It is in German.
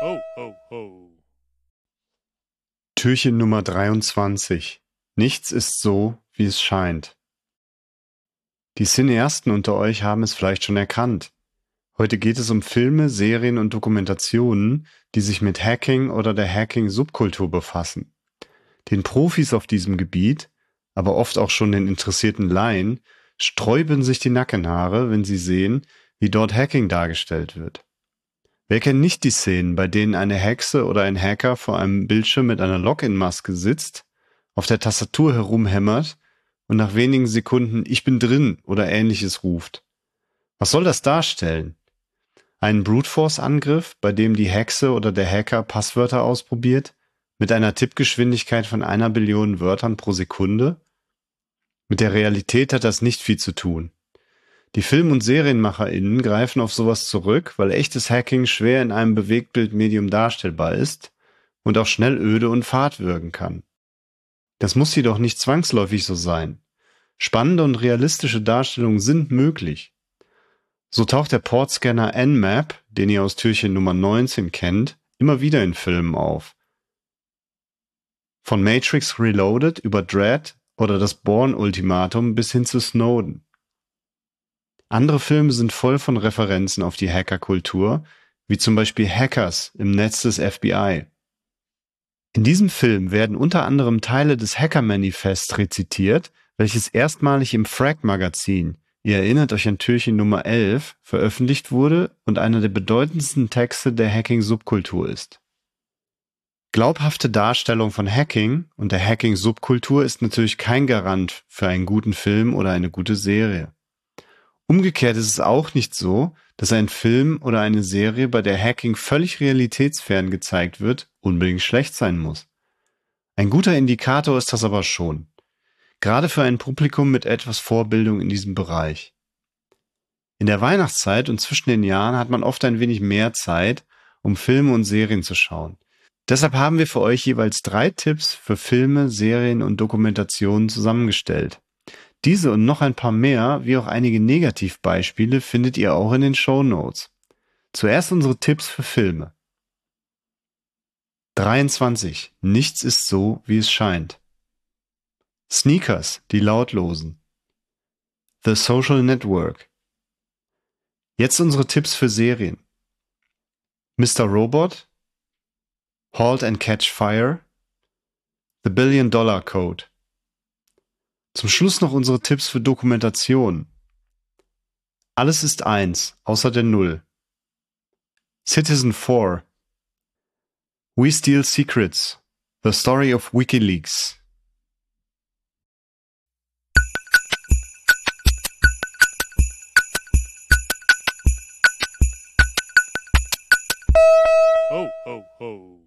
Ho, ho, ho. Türchen Nummer 23. Nichts ist so, wie es scheint. Die Cineasten unter euch haben es vielleicht schon erkannt. Heute geht es um Filme, Serien und Dokumentationen, die sich mit Hacking oder der Hacking-Subkultur befassen. Den Profis auf diesem Gebiet, aber oft auch schon den interessierten Laien, sträuben sich die Nackenhaare, wenn sie sehen, wie dort Hacking dargestellt wird. Wer kennt nicht die Szenen, bei denen eine Hexe oder ein Hacker vor einem Bildschirm mit einer Login-Maske sitzt, auf der Tastatur herumhämmert und nach wenigen Sekunden Ich bin drin oder ähnliches ruft? Was soll das darstellen? Einen Brute Force Angriff, bei dem die Hexe oder der Hacker Passwörter ausprobiert, mit einer Tippgeschwindigkeit von einer Billion Wörtern pro Sekunde? Mit der Realität hat das nicht viel zu tun. Die Film- und SerienmacherInnen greifen auf sowas zurück, weil echtes Hacking schwer in einem Bewegtbildmedium darstellbar ist und auch schnell öde und fad wirken kann. Das muss jedoch nicht zwangsläufig so sein. Spannende und realistische Darstellungen sind möglich. So taucht der Portscanner Nmap, den ihr aus Türchen Nummer 19 kennt, immer wieder in Filmen auf. Von Matrix Reloaded über Dread oder das Bourne-Ultimatum bis hin zu Snowden. Andere Filme sind voll von Referenzen auf die Hackerkultur, wie zum Beispiel Hackers im Netz des FBI. In diesem Film werden unter anderem Teile des Hacker-Manifests rezitiert, welches erstmalig im Frag-Magazin, ihr erinnert euch an Türchen Nummer 11, veröffentlicht wurde und einer der bedeutendsten Texte der Hacking-Subkultur ist. Glaubhafte Darstellung von Hacking und der Hacking-Subkultur ist natürlich kein Garant für einen guten Film oder eine gute Serie. Umgekehrt ist es auch nicht so, dass ein Film oder eine Serie, bei der Hacking völlig realitätsfern gezeigt wird, unbedingt schlecht sein muss. Ein guter Indikator ist das aber schon. Gerade für ein Publikum mit etwas Vorbildung in diesem Bereich. In der Weihnachtszeit und zwischen den Jahren hat man oft ein wenig mehr Zeit, um Filme und Serien zu schauen. Deshalb haben wir für euch jeweils drei Tipps für Filme, Serien und Dokumentationen zusammengestellt. Diese und noch ein paar mehr, wie auch einige Negativbeispiele, findet ihr auch in den Show Notes. Zuerst unsere Tipps für Filme. 23. Nichts ist so, wie es scheint. Sneakers, die Lautlosen. The Social Network. Jetzt unsere Tipps für Serien. Mr. Robot, Halt and Catch Fire, The Billion Dollar Code. Zum Schluss noch unsere Tipps für Dokumentation. Alles ist eins, außer der Null. Citizen 4. We Steal Secrets. The Story of WikiLeaks. Ho, ho, ho.